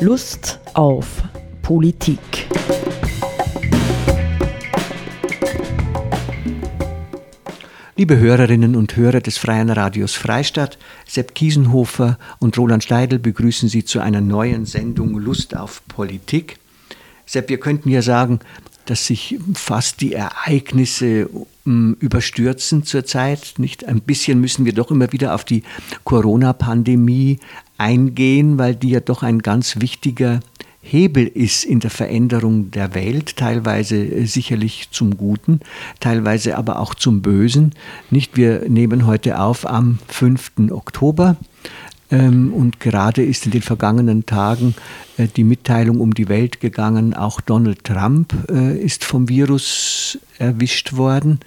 Lust auf Politik. Liebe Hörerinnen und Hörer des Freien Radios Freistadt, Sepp Kiesenhofer und Roland Steidl begrüßen Sie zu einer neuen Sendung Lust auf Politik. Sepp, wir könnten ja sagen, dass sich fast die Ereignisse um, überstürzen zurzeit. Nicht ein bisschen müssen wir doch immer wieder auf die Corona-Pandemie eingehen, weil die ja doch ein ganz wichtiger Hebel ist in der Veränderung der Welt, teilweise äh, sicherlich zum Guten, teilweise aber auch zum Bösen. Nicht, wir nehmen heute auf am 5. Oktober. Ähm, und gerade ist in den vergangenen Tagen äh, die Mitteilung um die Welt gegangen, auch Donald Trump äh, ist vom Virus erwischt worden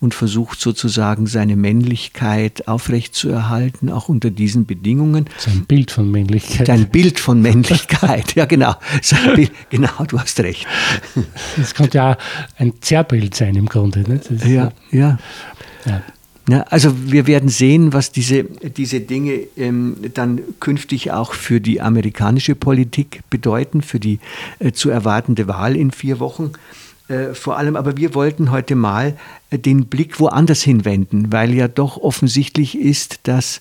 und versucht sozusagen seine Männlichkeit aufrechtzuerhalten, auch unter diesen Bedingungen. Sein Bild von Männlichkeit. Sein Bild von Männlichkeit, ja genau. Bild, genau, du hast recht. Das könnte ja ein Zerrbild sein im Grunde. Ne? Ja, ja. ja. Also wir werden sehen, was diese, diese Dinge ähm, dann künftig auch für die amerikanische Politik bedeuten, für die äh, zu erwartende Wahl in vier Wochen. Äh, vor allem, aber wir wollten heute mal äh, den Blick woanders hinwenden, weil ja doch offensichtlich ist, dass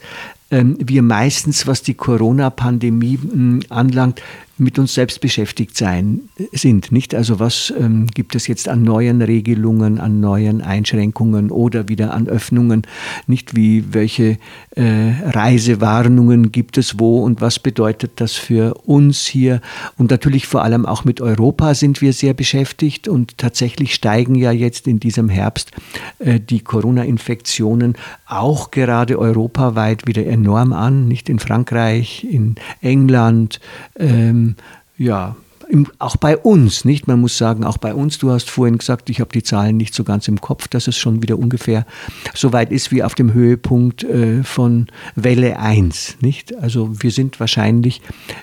ähm, wir meistens, was die Corona-Pandemie hm, anlangt, mit uns selbst beschäftigt sein sind. Nicht also was ähm, gibt es jetzt an neuen Regelungen, an neuen Einschränkungen oder wieder an Öffnungen, nicht wie welche äh, Reisewarnungen gibt es wo und was bedeutet das für uns hier und natürlich vor allem auch mit Europa sind wir sehr beschäftigt und tatsächlich steigen ja jetzt in diesem Herbst äh, die Corona-Infektionen auch gerade europaweit wieder enorm an, nicht in Frankreich, in England. Ähm, ja, im, auch bei uns, nicht? Man muss sagen, auch bei uns, du hast vorhin gesagt, ich habe die Zahlen nicht so ganz im Kopf, dass es schon wieder ungefähr so weit ist wie auf dem Höhepunkt äh, von Welle 1, nicht? Also wir sind wahrscheinlich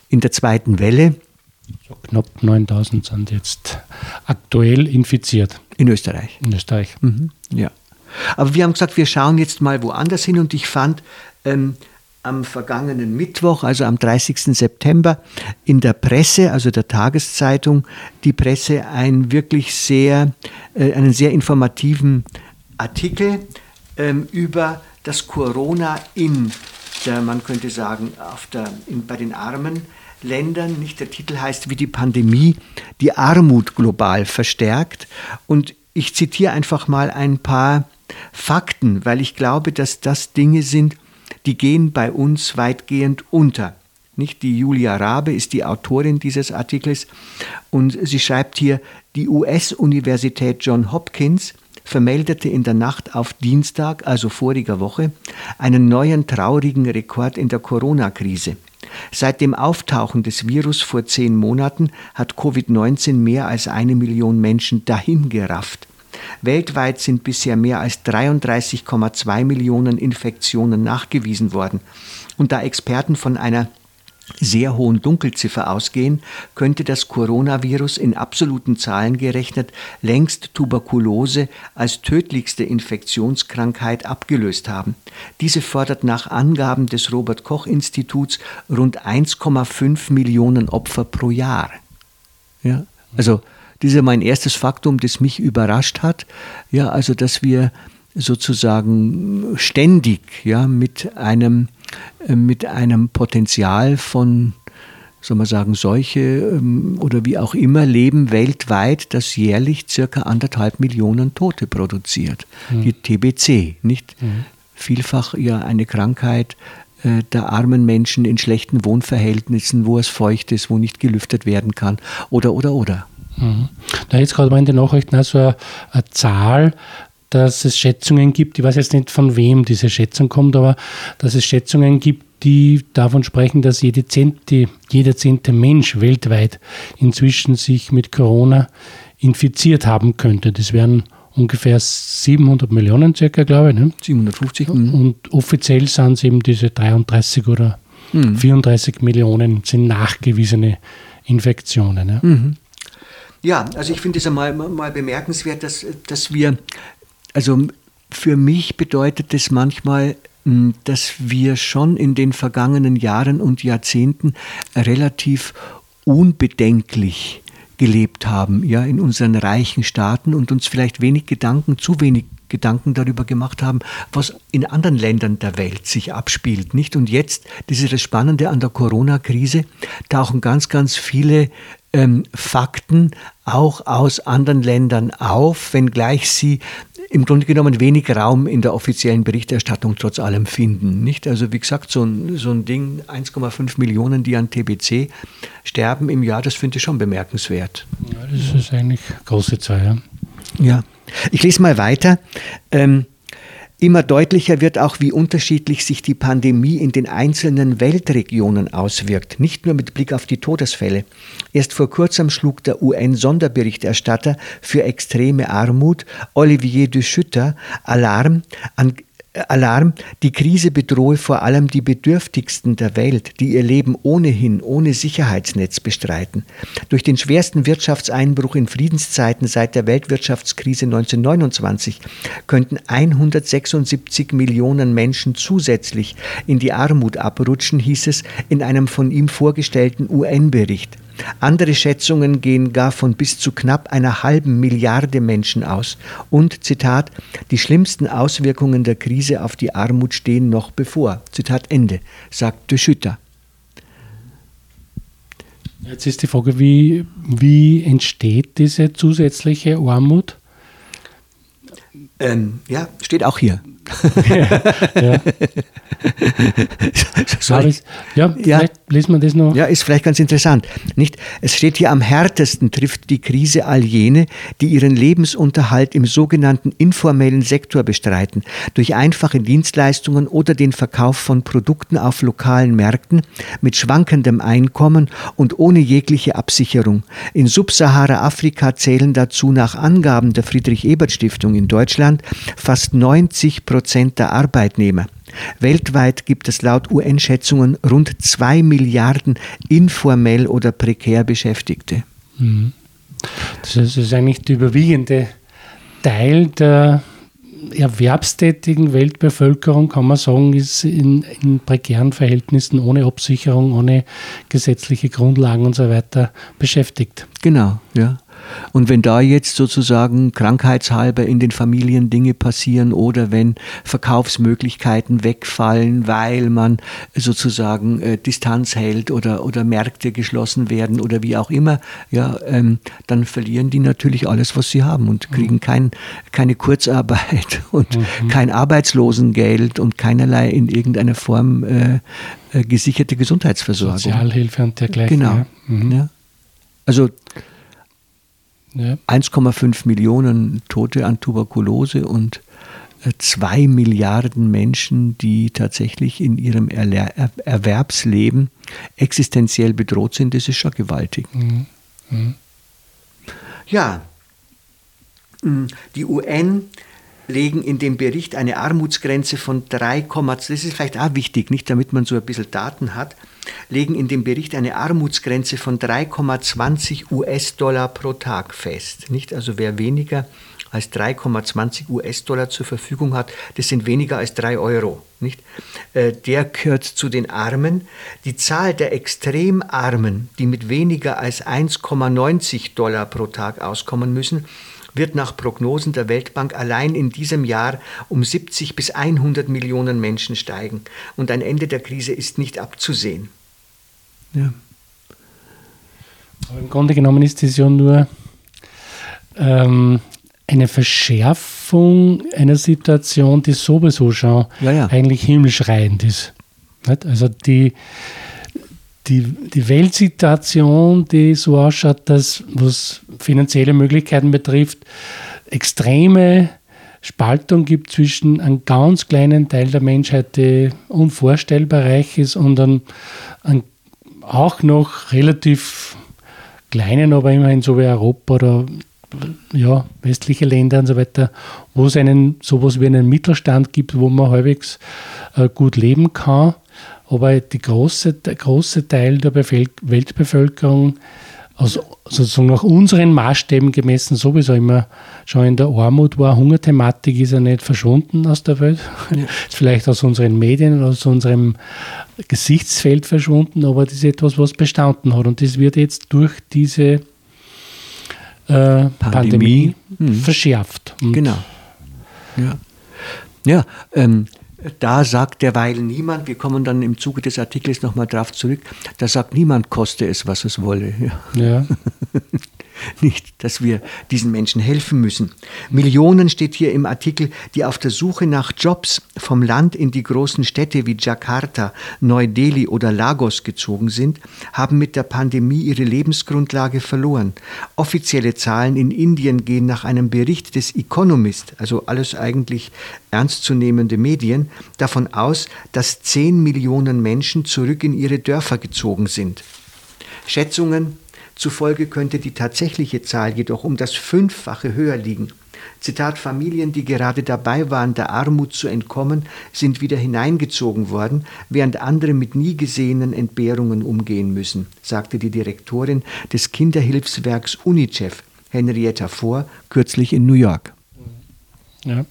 in der zweiten Welle. So knapp 9000 sind jetzt aktuell infiziert. In Österreich. In Österreich. Mhm, ja. Aber wir haben gesagt, wir schauen jetzt mal woanders hin und ich fand, ähm, am vergangenen Mittwoch, also am 30. September, in der Presse, also der Tageszeitung, die Presse ein wirklich sehr, äh, einen sehr informativen Artikel ähm, über das Corona in der, man könnte sagen, auf der, in, bei den armen Ländern. Nicht der Titel heißt, wie die Pandemie die Armut global verstärkt. Und ich zitiere einfach mal ein paar Fakten, weil ich glaube, dass das Dinge sind, die gehen bei uns weitgehend unter. Nicht die Julia Rabe ist die Autorin dieses Artikels und sie schreibt hier, die US-Universität John Hopkins vermeldete in der Nacht auf Dienstag, also voriger Woche, einen neuen traurigen Rekord in der Corona-Krise. Seit dem Auftauchen des Virus vor zehn Monaten hat Covid-19 mehr als eine Million Menschen dahingerafft. Weltweit sind bisher mehr als 33,2 Millionen Infektionen nachgewiesen worden. Und da Experten von einer sehr hohen Dunkelziffer ausgehen, könnte das Coronavirus in absoluten Zahlen gerechnet längst Tuberkulose als tödlichste Infektionskrankheit abgelöst haben. Diese fordert nach Angaben des Robert Koch Instituts rund 1,5 Millionen Opfer pro Jahr. Ja, also das ist mein erstes Faktum, das mich überrascht hat. Ja, also, dass wir sozusagen ständig ja, mit, einem, äh, mit einem Potenzial von, soll man sagen, Seuche ähm, oder wie auch immer leben weltweit, das jährlich circa anderthalb Millionen Tote produziert. Mhm. Die TBC, nicht? Mhm. Vielfach ja eine Krankheit äh, der armen Menschen in schlechten Wohnverhältnissen, wo es feucht ist, wo nicht gelüftet werden kann oder oder oder. Mhm. Da jetzt gerade mal in den Nachrichten auch so eine, eine Zahl, dass es Schätzungen gibt, ich weiß jetzt nicht von wem diese Schätzung kommt, aber dass es Schätzungen gibt, die davon sprechen, dass jede zehnte, jeder zehnte Mensch weltweit inzwischen sich mit Corona infiziert haben könnte. Das wären ungefähr 700 Millionen circa, glaube ich. Ne? 750. Mhm. Und offiziell sind es eben diese 33 oder mhm. 34 Millionen sind nachgewiesene Infektionen. Ja. Mhm. Ja, also ich finde es einmal mal bemerkenswert, dass, dass wir, also für mich bedeutet es manchmal, hm, dass wir schon in den vergangenen Jahren und Jahrzehnten relativ unbedenklich gelebt haben, ja, in unseren reichen Staaten und uns vielleicht wenig Gedanken, zu wenig Gedanken darüber gemacht haben, was in anderen Ländern der Welt sich abspielt, nicht? Und jetzt, das ist das Spannende an der Corona-Krise, tauchen ganz, ganz viele ähm, Fakten auch aus anderen Ländern auf, wenngleich sie im Grunde genommen wenig Raum in der offiziellen Berichterstattung trotz allem finden. Nicht? Also wie gesagt, so ein, so ein Ding, 1,5 Millionen, die an TBC sterben im Jahr, das finde ich schon bemerkenswert. Ja, das ist eigentlich eine große Zahl. Ja. ja. Ich lese mal weiter. Ähm, Immer deutlicher wird auch, wie unterschiedlich sich die Pandemie in den einzelnen Weltregionen auswirkt, nicht nur mit Blick auf die Todesfälle. Erst vor kurzem schlug der UN-Sonderberichterstatter für extreme Armut, Olivier de Schutter, Alarm an Alarm, die Krise bedrohe vor allem die Bedürftigsten der Welt, die ihr Leben ohnehin ohne Sicherheitsnetz bestreiten. Durch den schwersten Wirtschaftseinbruch in Friedenszeiten seit der Weltwirtschaftskrise 1929 könnten 176 Millionen Menschen zusätzlich in die Armut abrutschen, hieß es in einem von ihm vorgestellten UN-Bericht. Andere Schätzungen gehen gar von bis zu knapp einer halben Milliarde Menschen aus. Und, Zitat, die schlimmsten Auswirkungen der Krise auf die Armut stehen noch bevor. Zitat Ende, sagt de Schütter. Jetzt ist die Frage, wie, wie entsteht diese zusätzliche Armut? Ähm, ja, steht auch hier. Ja. ich, ja, ja, vielleicht lesen wir das noch. Ja, ist vielleicht ganz interessant. Nicht? Es steht hier, am härtesten trifft die Krise all jene, die ihren Lebensunterhalt im sogenannten informellen Sektor bestreiten, durch einfache Dienstleistungen oder den Verkauf von Produkten auf lokalen Märkten mit schwankendem Einkommen und ohne jegliche Absicherung. In Subsahara-Afrika zählen dazu nach Angaben der Friedrich-Ebert-Stiftung in Deutschland fast 90 Prozent der Arbeitnehmer. Weltweit gibt es laut UN-Schätzungen rund zwei Milliarden informell oder prekär Beschäftigte. Mhm. Das ist eigentlich der überwiegende Teil der erwerbstätigen Weltbevölkerung, kann man sagen, ist in, in, prekären Verhältnissen ohne Absicherung, ohne gesetzliche Grundlagen und so weiter beschäftigt. Genau, ja. Und wenn da jetzt sozusagen krankheitshalber in den Familien Dinge passieren oder wenn Verkaufsmöglichkeiten wegfallen, weil man sozusagen äh, Distanz hält oder, oder Märkte geschlossen werden oder wie auch immer, ja, ähm, dann verlieren die natürlich alles, was sie haben und kriegen kein, keine Kurzarbeit und mhm. kein Arbeitslosengeld und keinerlei in irgendeiner Form äh, äh, gesicherte Gesundheitsversorgung. Sozialhilfe und dergleichen. Genau. Ja. Mhm. Ja. Also ja. 1,5 Millionen Tote an Tuberkulose und 2 äh, Milliarden Menschen, die tatsächlich in ihrem Erwerbsleben existenziell bedroht sind, das ist schon gewaltig. Mhm. Mhm. Ja, mm, die UN legen in dem Bericht eine Armutsgrenze von 3, das ist vielleicht auch wichtig, nicht damit man so ein bisschen Daten hat, legen in dem Bericht eine Armutsgrenze von 3,20 US-Dollar pro Tag fest. Nicht? Also wer weniger als 3,20 US-Dollar zur Verfügung hat, das sind weniger als 3 Euro. Nicht? Äh, der gehört zu den Armen. Die Zahl der Extremarmen, die mit weniger als 1,90 Dollar pro Tag auskommen müssen, wird nach Prognosen der Weltbank allein in diesem Jahr um 70 bis 100 Millionen Menschen steigen. Und ein Ende der Krise ist nicht abzusehen. Ja. Aber im Grunde genommen ist das ja nur ähm, eine Verschärfung einer Situation, die sowieso schon ja, ja. eigentlich himmelschreiend ist. Also die, die, die Weltsituation, die so ausschaut, dass, was finanzielle Möglichkeiten betrifft, extreme Spaltung gibt zwischen einem ganz kleinen Teil der Menschheit, der unvorstellbar reich ist, und einem, einem auch noch relativ kleinen, aber immerhin so wie Europa oder ja, westliche Länder und so weiter, wo es einen sowas wie einen Mittelstand gibt, wo man halbwegs äh, gut leben kann aber die große, der große Teil der Weltbevölkerung aus, sozusagen nach unseren Maßstäben gemessen sowieso immer schon in der Armut war. Hungerthematik ist ja nicht verschwunden aus der Welt. Ja. Ist vielleicht aus unseren Medien, aus unserem Gesichtsfeld verschwunden, aber das ist etwas, was bestanden hat. Und das wird jetzt durch diese äh, Pandemie, Pandemie hm. verschärft. Und genau. Ja, ja ähm, da sagt derweil niemand, wir kommen dann im Zuge des Artikels nochmal drauf zurück, da sagt niemand, koste es, was es wolle. Ja. ja. nicht, dass wir diesen Menschen helfen müssen. Millionen steht hier im Artikel, die auf der Suche nach Jobs vom Land in die großen Städte wie Jakarta, Neu-Delhi oder Lagos gezogen sind, haben mit der Pandemie ihre Lebensgrundlage verloren. Offizielle Zahlen in Indien gehen nach einem Bericht des Economist, also alles eigentlich ernstzunehmende Medien, davon aus, dass 10 Millionen Menschen zurück in ihre Dörfer gezogen sind. Schätzungen zufolge könnte die tatsächliche Zahl jedoch um das Fünffache höher liegen. Zitat Familien, die gerade dabei waren, der Armut zu entkommen, sind wieder hineingezogen worden, während andere mit nie gesehenen Entbehrungen umgehen müssen, sagte die Direktorin des Kinderhilfswerks UNICEF, Henrietta Vor, kürzlich in New York. Ja.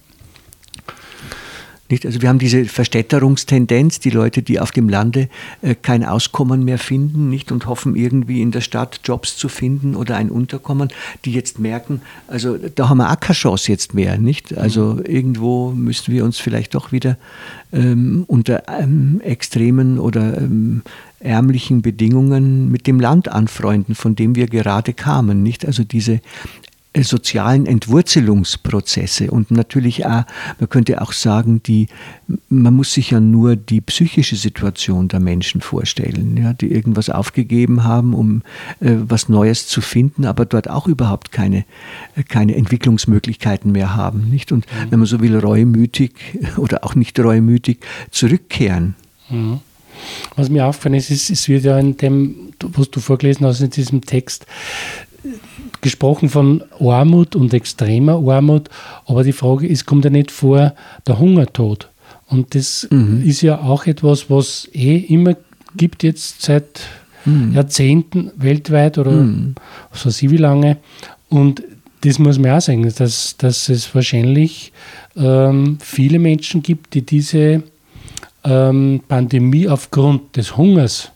Nicht? Also wir haben diese Verstädterungstendenz, die Leute, die auf dem Lande äh, kein Auskommen mehr finden nicht? und hoffen irgendwie in der Stadt Jobs zu finden oder ein Unterkommen, die jetzt merken, also da haben wir auch keine Chance jetzt mehr. Nicht? Also mhm. irgendwo müssten wir uns vielleicht doch wieder ähm, unter ähm, extremen oder ähm, ärmlichen Bedingungen mit dem Land anfreunden, von dem wir gerade kamen. Nicht? Also diese sozialen Entwurzelungsprozesse und natürlich auch, man könnte auch sagen, die, man muss sich ja nur die psychische Situation der Menschen vorstellen, ja, die irgendwas aufgegeben haben, um äh, was Neues zu finden, aber dort auch überhaupt keine, äh, keine Entwicklungsmöglichkeiten mehr haben, nicht? Und mhm. wenn man so will, reumütig oder auch nicht reumütig zurückkehren. Mhm. Was mir aufgefallen ist, ist, es wird ja in dem, was du vorgelesen hast, in diesem Text, gesprochen von Armut und extremer Armut, aber die Frage ist, kommt ja nicht vor der Hungertod? Und das mhm. ist ja auch etwas, was eh immer gibt jetzt seit mhm. Jahrzehnten weltweit oder mhm. so sie wie lange. Und das muss man auch sagen, dass, dass es wahrscheinlich ähm, viele Menschen gibt, die diese ähm, Pandemie aufgrund des Hungers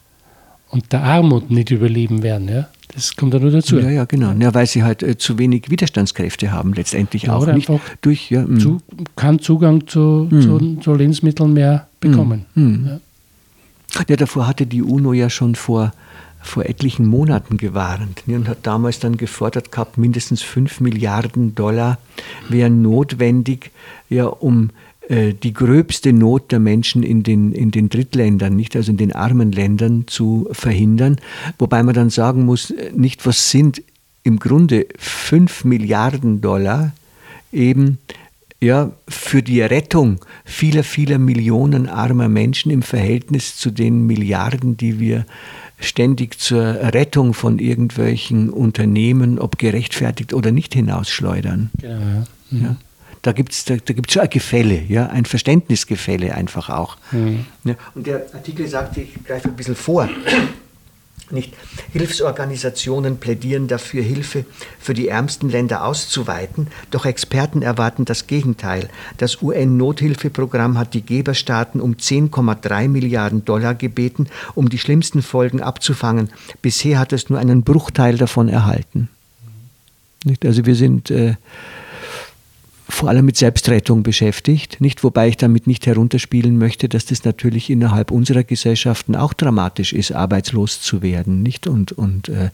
und der Armut nicht überleben werden. Ja? Das kommt da nur dazu. Ja, ja, genau. Ja, weil sie halt äh, zu wenig Widerstandskräfte haben, letztendlich ja, auch nicht durch. Ja, mm. zu, keinen Zugang zu, mm. zu, zu, Lebensmitteln mehr bekommen. Mm. Ja. ja, davor hatte die UNO ja schon vor vor etlichen Monaten gewarnt ne, und hat damals dann gefordert gehabt, mindestens 5 Milliarden Dollar wären notwendig, ja, um die gröbste Not der Menschen in den, in den Drittländern, nicht also in den armen Ländern zu verhindern. Wobei man dann sagen muss, äh, nicht was sind im Grunde 5 Milliarden Dollar eben ja, für die Rettung vieler, vieler Millionen armer Menschen im Verhältnis zu den Milliarden, die wir ständig zur Rettung von irgendwelchen Unternehmen, ob gerechtfertigt oder nicht, hinausschleudern. Genau, ja. Mhm. ja da gibt es da, da gibt's schon ein Gefälle, ja, ein Verständnisgefälle einfach auch. Mhm. Ja, und der Artikel sagte, ich greife ein bisschen vor, nicht? Hilfsorganisationen plädieren dafür, Hilfe für die ärmsten Länder auszuweiten, doch Experten erwarten das Gegenteil. Das UN-Nothilfeprogramm hat die Geberstaaten um 10,3 Milliarden Dollar gebeten, um die schlimmsten Folgen abzufangen. Bisher hat es nur einen Bruchteil davon erhalten. Nicht? Also wir sind äh, vor allem mit Selbstrettung beschäftigt, nicht wobei ich damit nicht herunterspielen möchte, dass das natürlich innerhalb unserer Gesellschaften auch dramatisch ist, arbeitslos zu werden, nicht? Und und äh,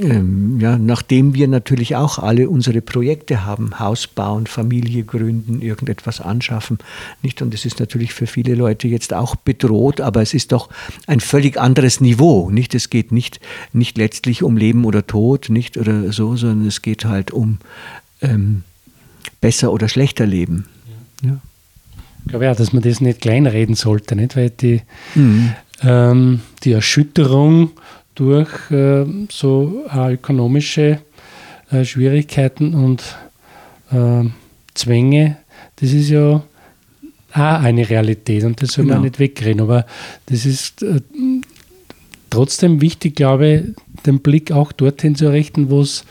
äh, ja, nachdem wir natürlich auch alle unsere Projekte haben, Haus bauen, Familie gründen, irgendetwas anschaffen, nicht? Und es ist natürlich für viele Leute jetzt auch bedroht, aber es ist doch ein völlig anderes Niveau, nicht? Es geht nicht nicht letztlich um Leben oder Tod, nicht? Oder so, sondern es geht halt um ähm, besser oder schlechter leben. Ja. ja. Ich glaube ja, dass man das nicht kleinreden sollte, nicht? weil die, mhm. ähm, die Erschütterung durch äh, so äh, ökonomische äh, Schwierigkeiten und ähm, Zwänge, das ist ja auch eine Realität und das soll genau. man nicht wegreden. Aber das ist, äh, trotzdem wichtig, glaube ich, den Blick auch dorthin zu richten, wo es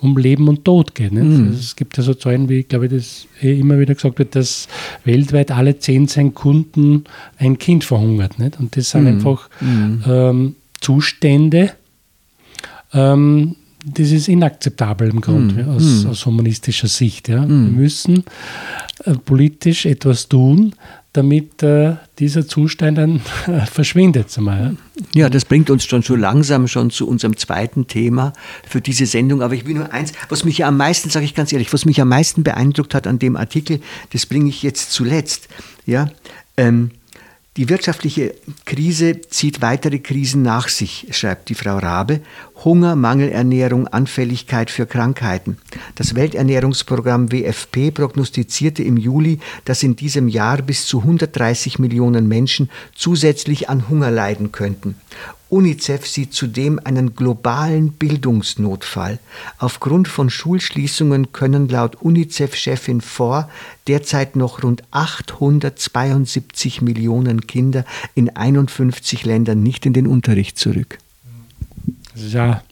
um Leben und Tod geht. Mhm. Also es gibt ja so Zahlen, wie, glaube ich, das eh immer wieder gesagt wird, dass weltweit alle zehn Sekunden ein Kind verhungert. Nicht? Und das sind mhm. einfach mhm. ähm, Zustände, ähm, das ist inakzeptabel im Grunde mm, aus, mm. aus, humanistischer Sicht. Ja. Mm. Wir müssen äh, politisch etwas tun, damit äh, dieser Zustand dann äh, verschwindet. Mal, ja. ja, das bringt uns schon so langsam schon zu unserem zweiten Thema für diese Sendung. Aber ich will nur eins, was mich ja am meisten, sage ich ganz ehrlich, was mich am meisten beeindruckt hat an dem Artikel, das bringe ich jetzt zuletzt. Ja, ähm, die wirtschaftliche Krise zieht weitere Krisen nach sich, schreibt die Frau Rabe. Hunger, Mangelernährung, Anfälligkeit für Krankheiten. Das Welternährungsprogramm WFP prognostizierte im Juli, dass in diesem Jahr bis zu 130 Millionen Menschen zusätzlich an Hunger leiden könnten. UNICEF sieht zudem einen globalen Bildungsnotfall. Aufgrund von Schulschließungen können laut UNICEF-Chefin vor derzeit noch rund 872 Millionen Kinder in 51 Ländern nicht in den Unterricht zurück. Das ist ja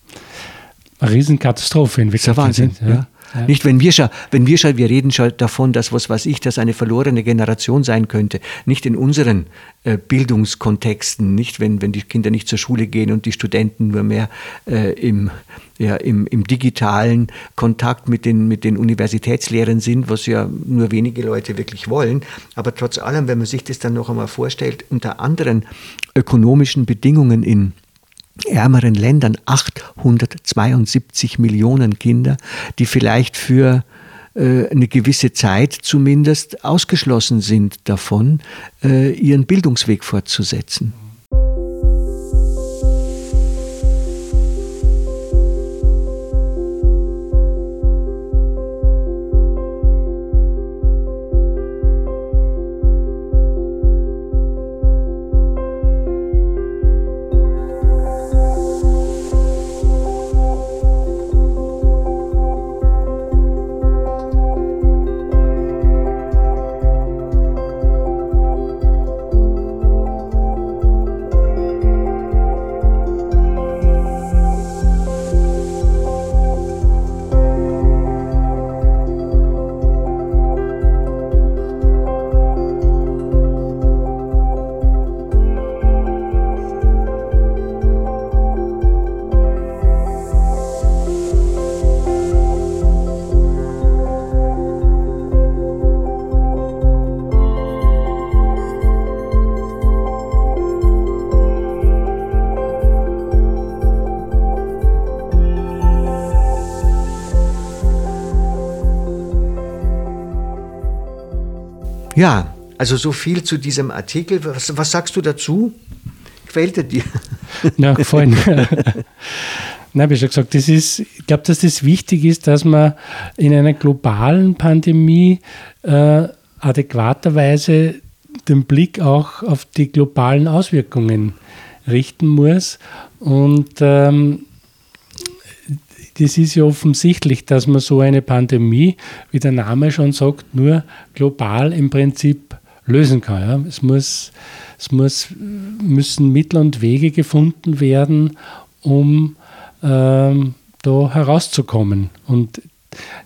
eine Riesenkatastrophe in Wirklichkeit. Wahnsinn, ja. ja. Ja. Nicht, wenn wir schon, wenn wir schon, wir reden schon davon, dass was weiß ich, dass eine verlorene Generation sein könnte. Nicht in unseren äh, Bildungskontexten, nicht wenn, wenn die Kinder nicht zur Schule gehen und die Studenten nur mehr äh, im, ja, im, im digitalen Kontakt mit den, mit den Universitätslehrern sind, was ja nur wenige Leute wirklich wollen. Aber trotz allem, wenn man sich das dann noch einmal vorstellt, unter anderen ökonomischen Bedingungen in ärmeren Ländern 872 Millionen Kinder, die vielleicht für äh, eine gewisse Zeit zumindest ausgeschlossen sind davon, äh, ihren Bildungsweg fortzusetzen. Ja, also so viel zu diesem Artikel. Was, was sagst du dazu? Gefällt er dir? Ja, gefallen. Nein, habe ich schon gesagt, das ist, ich glaube, dass das wichtig ist, dass man in einer globalen Pandemie äh, adäquaterweise den Blick auch auf die globalen Auswirkungen richten muss. Und ähm, das ist ja offensichtlich, dass man so eine Pandemie, wie der Name schon sagt, nur global im Prinzip lösen kann. Ja. Es, muss, es muss, müssen Mittel und Wege gefunden werden, um ähm, da herauszukommen. Und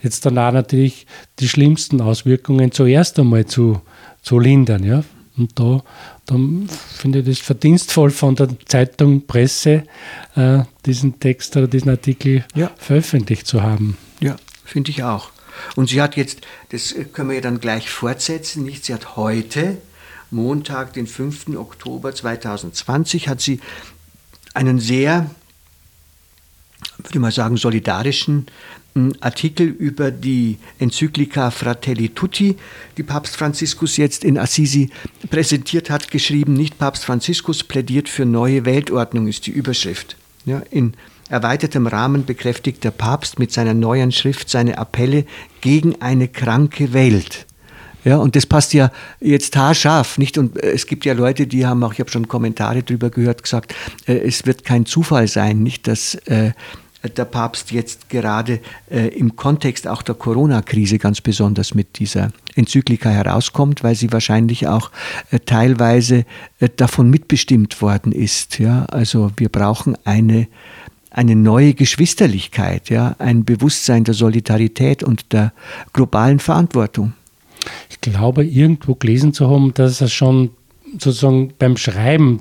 jetzt danach natürlich die schlimmsten Auswirkungen zuerst einmal zu, zu lindern. Ja. Und da, dann finde ich das verdienstvoll von der Zeitung Presse, äh, diesen Text oder diesen Artikel ja. veröffentlicht zu haben. Ja, finde ich auch. Und sie hat jetzt, das können wir ja dann gleich fortsetzen, nicht? Sie hat heute, Montag, den 5. Oktober 2020, hat sie einen sehr, würde ich mal sagen, solidarischen Artikel über die Enzyklika Fratelli Tutti, die Papst Franziskus jetzt in Assisi präsentiert hat, geschrieben. Nicht Papst Franziskus plädiert für neue Weltordnung, ist die Überschrift. Ja, in erweitertem Rahmen bekräftigt der Papst mit seiner neuen Schrift seine Appelle gegen eine kranke Welt. Ja, und das passt ja jetzt haarscharf, nicht? Und äh, es gibt ja Leute, die haben auch, ich habe schon Kommentare darüber gehört, gesagt, äh, es wird kein Zufall sein, nicht, dass äh, der Papst jetzt gerade äh, im Kontext auch der Corona-Krise ganz besonders mit dieser Enzyklika herauskommt, weil sie wahrscheinlich auch äh, teilweise äh, davon mitbestimmt worden ist. Ja? Also wir brauchen eine, eine neue Geschwisterlichkeit, ja? ein Bewusstsein der Solidarität und der globalen Verantwortung. Ich glaube, irgendwo gelesen zu haben, dass er schon sozusagen beim Schreiben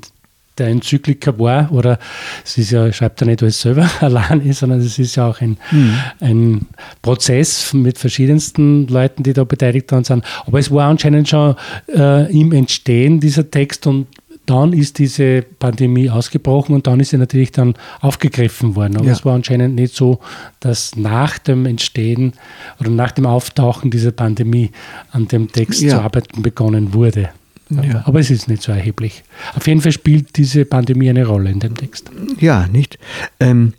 der Enzyklika war, oder es ist ja, schreibt er nicht alles selber allein, sondern es ist ja auch ein, mhm. ein Prozess mit verschiedensten Leuten, die da beteiligt waren sind. Aber es war anscheinend schon äh, im Entstehen dieser Text und dann ist diese Pandemie ausgebrochen und dann ist sie natürlich dann aufgegriffen worden. Aber ja. es war anscheinend nicht so, dass nach dem Entstehen oder nach dem Auftauchen dieser Pandemie an dem Text ja. zu arbeiten begonnen wurde. Ja. Aber es ist nicht so erheblich. Auf jeden Fall spielt diese Pandemie eine Rolle in dem Text. Ja, nicht? Ähm,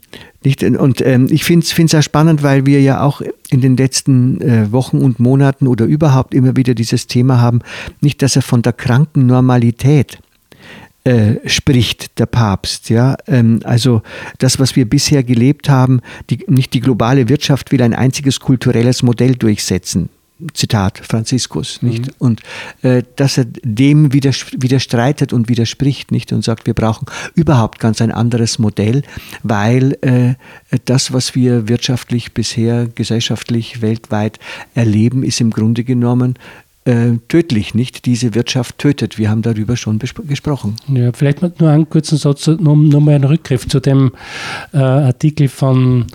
nicht und ähm, ich finde es auch spannend, weil wir ja auch in den letzten äh, Wochen und Monaten oder überhaupt immer wieder dieses Thema haben, nicht, dass er von der kranken Normalität äh, spricht der Papst. Ja? Ähm, also das, was wir bisher gelebt haben, die, nicht die globale Wirtschaft will ein einziges kulturelles Modell durchsetzen. Zitat Franziskus, nicht? Mhm. Und äh, dass er dem widerstreitet und widerspricht, nicht? Und sagt, wir brauchen überhaupt ganz ein anderes Modell, weil äh, das, was wir wirtschaftlich bisher, gesellschaftlich, weltweit erleben, ist im Grunde genommen äh, tödlich, nicht? Diese Wirtschaft tötet. Wir haben darüber schon gesprochen. Ja, vielleicht nur einen kurzen Satz, nur, nur mal einen Rückgriff zu dem äh, Artikel von,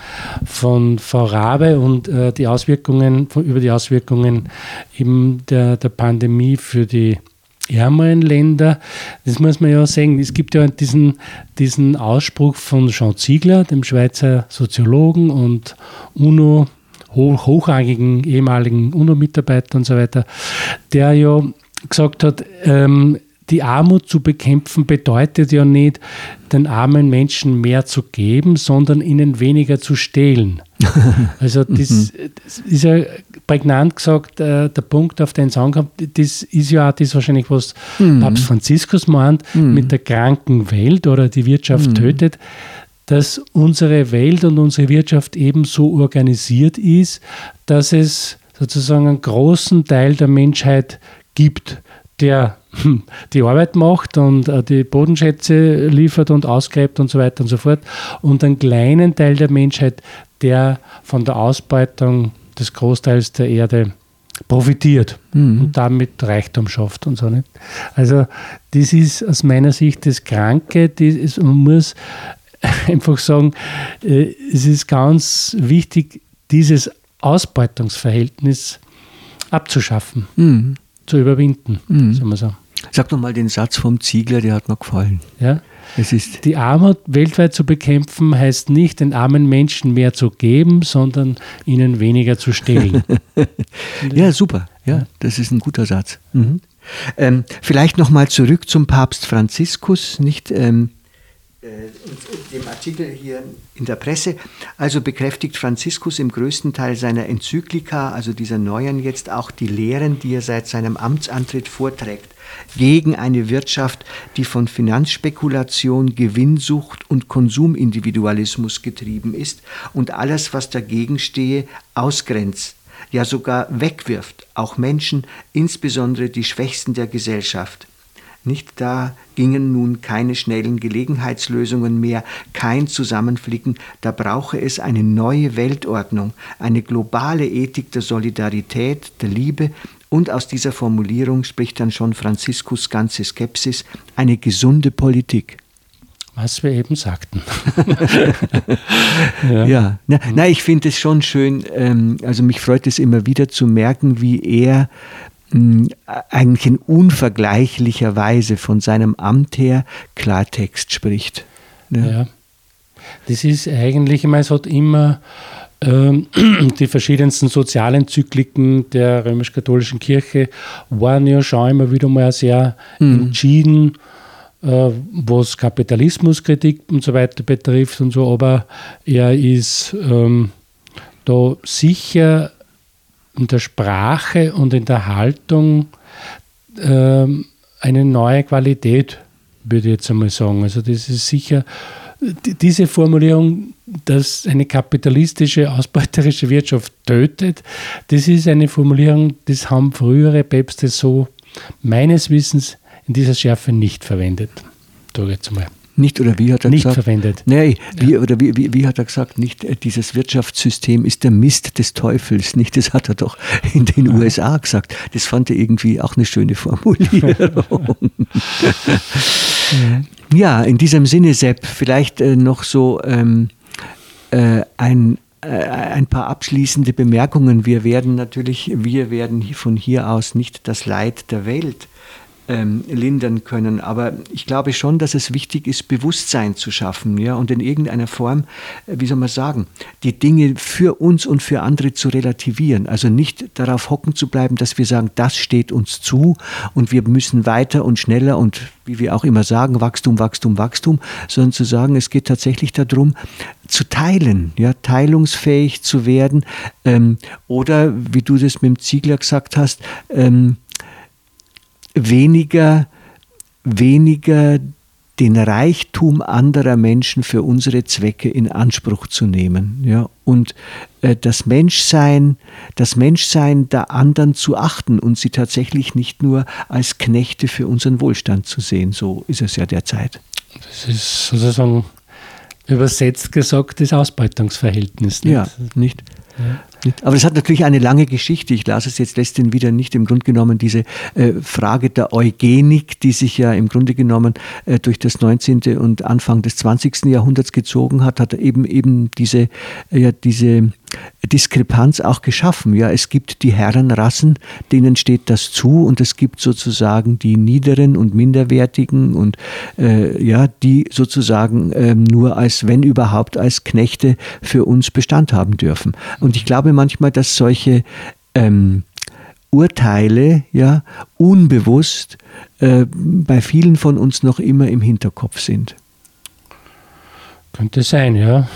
von Frau Rabe und äh, die Auswirkungen, über die Auswirkungen eben der, der Pandemie für die ärmeren Länder. Das muss man ja sagen. Es gibt ja diesen, diesen Ausspruch von Jean Ziegler, dem Schweizer Soziologen und UNO- hoch, hochrangigen ehemaligen UNO-Mitarbeiter und so weiter, der ja gesagt hat, ähm, die Armut zu bekämpfen bedeutet ja nicht, den armen Menschen mehr zu geben, sondern ihnen weniger zu stehlen. Also das, mhm. das ist ja prägnant gesagt, äh, der Punkt, auf den es ankommt, das ist ja auch das wahrscheinlich, was mhm. Papst Franziskus meint, mhm. mit der kranken Welt oder die Wirtschaft mhm. tötet dass unsere Welt und unsere Wirtschaft eben so organisiert ist, dass es sozusagen einen großen Teil der Menschheit gibt, der die Arbeit macht und äh, die Bodenschätze liefert und ausgräbt und so weiter und so fort, und einen kleinen Teil der Menschheit, der von der Ausbeutung des Großteils der Erde profitiert mhm. und damit Reichtum schafft und so nicht. Also das ist aus meiner Sicht das Kranke, das, man muss einfach sagen, äh, es ist ganz wichtig, dieses Ausbeutungsverhältnis abzuschaffen, mhm. zu überwinden, mhm. sagen wir so. Sag doch mal den Satz vom Ziegler, der hat mir gefallen. Ja? Es ist die Armut weltweit zu bekämpfen, heißt nicht, den armen Menschen mehr zu geben, sondern ihnen weniger zu stehlen. ja, super. Ja, das ist ein guter Satz. Mhm. Ähm, vielleicht nochmal zurück zum Papst Franziskus. Nicht, ähm, äh, dem Artikel hier in der Presse. Also bekräftigt Franziskus im größten Teil seiner Enzyklika, also dieser neuen jetzt, auch die Lehren, die er seit seinem Amtsantritt vorträgt, gegen eine Wirtschaft, die von Finanzspekulation, Gewinnsucht und Konsumindividualismus getrieben ist und alles, was dagegen stehe, ausgrenzt, ja sogar wegwirft, auch Menschen, insbesondere die Schwächsten der Gesellschaft. Nicht da gingen nun keine schnellen Gelegenheitslösungen mehr, kein Zusammenflicken, da brauche es eine neue Weltordnung, eine globale Ethik der Solidarität, der Liebe und aus dieser Formulierung spricht dann schon Franziskus ganze Skepsis, eine gesunde Politik. Was wir eben sagten. ja, ja. Na, na, ich finde es schon schön, ähm, also mich freut es immer wieder zu merken, wie er eigentlich in unvergleichlicher Weise von seinem Amt her Klartext spricht. Ne? Ja. Das ist eigentlich, ich meine, es hat immer ähm, die verschiedensten Sozialenzykliken der römisch-katholischen Kirche waren ja schon immer wieder mal sehr mhm. entschieden, äh, was Kapitalismuskritik und so weiter betrifft und so, aber er ist ähm, da sicher in der Sprache und in der Haltung ähm, eine neue Qualität, würde ich jetzt einmal sagen. Also das ist sicher diese Formulierung, dass eine kapitalistische, ausbeuterische Wirtschaft tötet, das ist eine Formulierung, das haben frühere Päpste so meines Wissens in dieser Schärfe nicht verwendet. Da jetzt mal. Nicht oder wie hat er nicht gesagt? Nicht verwendet. Nee, wie, ja. oder wie, wie, wie, hat er gesagt? Nicht äh, dieses Wirtschaftssystem ist der Mist des Teufels. Nicht, das hat er doch in den ja. USA gesagt. Das fand er irgendwie auch eine schöne Formulierung. ja, in diesem Sinne, Sepp, vielleicht äh, noch so ähm, äh, ein, äh, ein paar abschließende Bemerkungen. Wir werden natürlich, wir werden von hier aus nicht das Leid der Welt ähm, lindern können. Aber ich glaube schon, dass es wichtig ist, Bewusstsein zu schaffen ja, und in irgendeiner Form, äh, wie soll man sagen, die Dinge für uns und für andere zu relativieren. Also nicht darauf hocken zu bleiben, dass wir sagen, das steht uns zu und wir müssen weiter und schneller und wie wir auch immer sagen, Wachstum, Wachstum, Wachstum, sondern zu sagen, es geht tatsächlich darum, zu teilen, ja, teilungsfähig zu werden ähm, oder, wie du das mit dem Ziegler gesagt hast, ähm, weniger, weniger den Reichtum anderer Menschen für unsere Zwecke in Anspruch zu nehmen. Ja? Und äh, das Menschsein, das Menschsein der anderen zu achten und sie tatsächlich nicht nur als Knechte für unseren Wohlstand zu sehen. So ist es ja derzeit. Das ist sozusagen übersetzt gesagt das Ausbeutungsverhältnis. Nicht? Ja, nicht? Aber es hat natürlich eine lange Geschichte. Ich las es jetzt letztens wieder nicht. Im Grunde genommen diese äh, Frage der Eugenik, die sich ja im Grunde genommen äh, durch das 19. und Anfang des 20. Jahrhunderts gezogen hat, hat eben eben diese, äh, ja, diese Diskrepanz auch geschaffen. Ja, es gibt die Herrenrassen, denen steht das zu, und es gibt sozusagen die niederen und minderwertigen und äh, ja, die sozusagen äh, nur als, wenn überhaupt, als Knechte für uns Bestand haben dürfen. Und ich glaube manchmal, dass solche ähm, Urteile ja unbewusst äh, bei vielen von uns noch immer im Hinterkopf sind. Könnte sein, ja.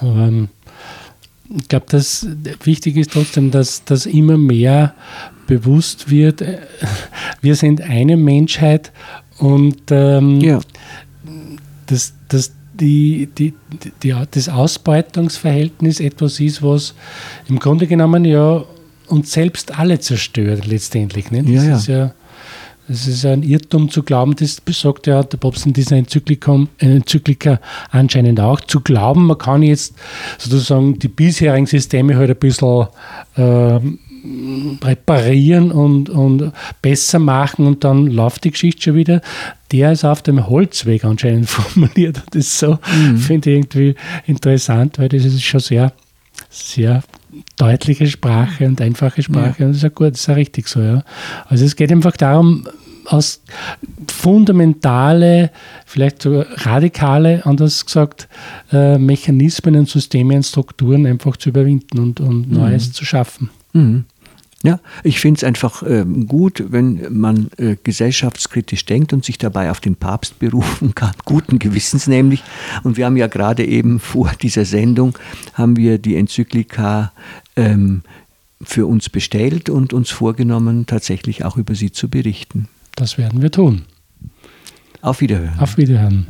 Aber, ähm, ich glaube, dass wichtig ist trotzdem, dass das immer mehr bewusst wird. Äh, wir sind eine Menschheit und ähm, ja. dass, dass die, die, die, das Ausbeutungsverhältnis etwas ist, was im Grunde genommen ja uns selbst alle zerstört letztendlich. Nicht? Das ja, ist ja es ist ein Irrtum zu glauben, das besagt ja der Papst in dieser Enzyklika, Enzyklika anscheinend auch, zu glauben, man kann jetzt sozusagen die bisherigen Systeme halt ein bisschen äh, reparieren und, und besser machen und dann läuft die Geschichte schon wieder. Der ist auf dem Holzweg anscheinend formuliert. Das ist so, mhm. finde ich irgendwie interessant, weil das ist schon sehr, sehr deutliche Sprache und einfache Sprache. Ja. Und das ist ja gut, das ist ja richtig so. Ja. Also es geht einfach darum, aus fundamentale, vielleicht sogar radikale, anders gesagt, äh, Mechanismen und Systeme und Strukturen einfach zu überwinden und, und mhm. Neues zu schaffen. Mhm. Ja, ich finde es einfach äh, gut, wenn man äh, gesellschaftskritisch denkt und sich dabei auf den Papst berufen kann, guten Gewissens nämlich. Und wir haben ja gerade eben vor dieser Sendung, haben wir die Enzyklika ähm, für uns bestellt und uns vorgenommen, tatsächlich auch über sie zu berichten. Das werden wir tun. Auf Wiederhören. Auf Wiederhören.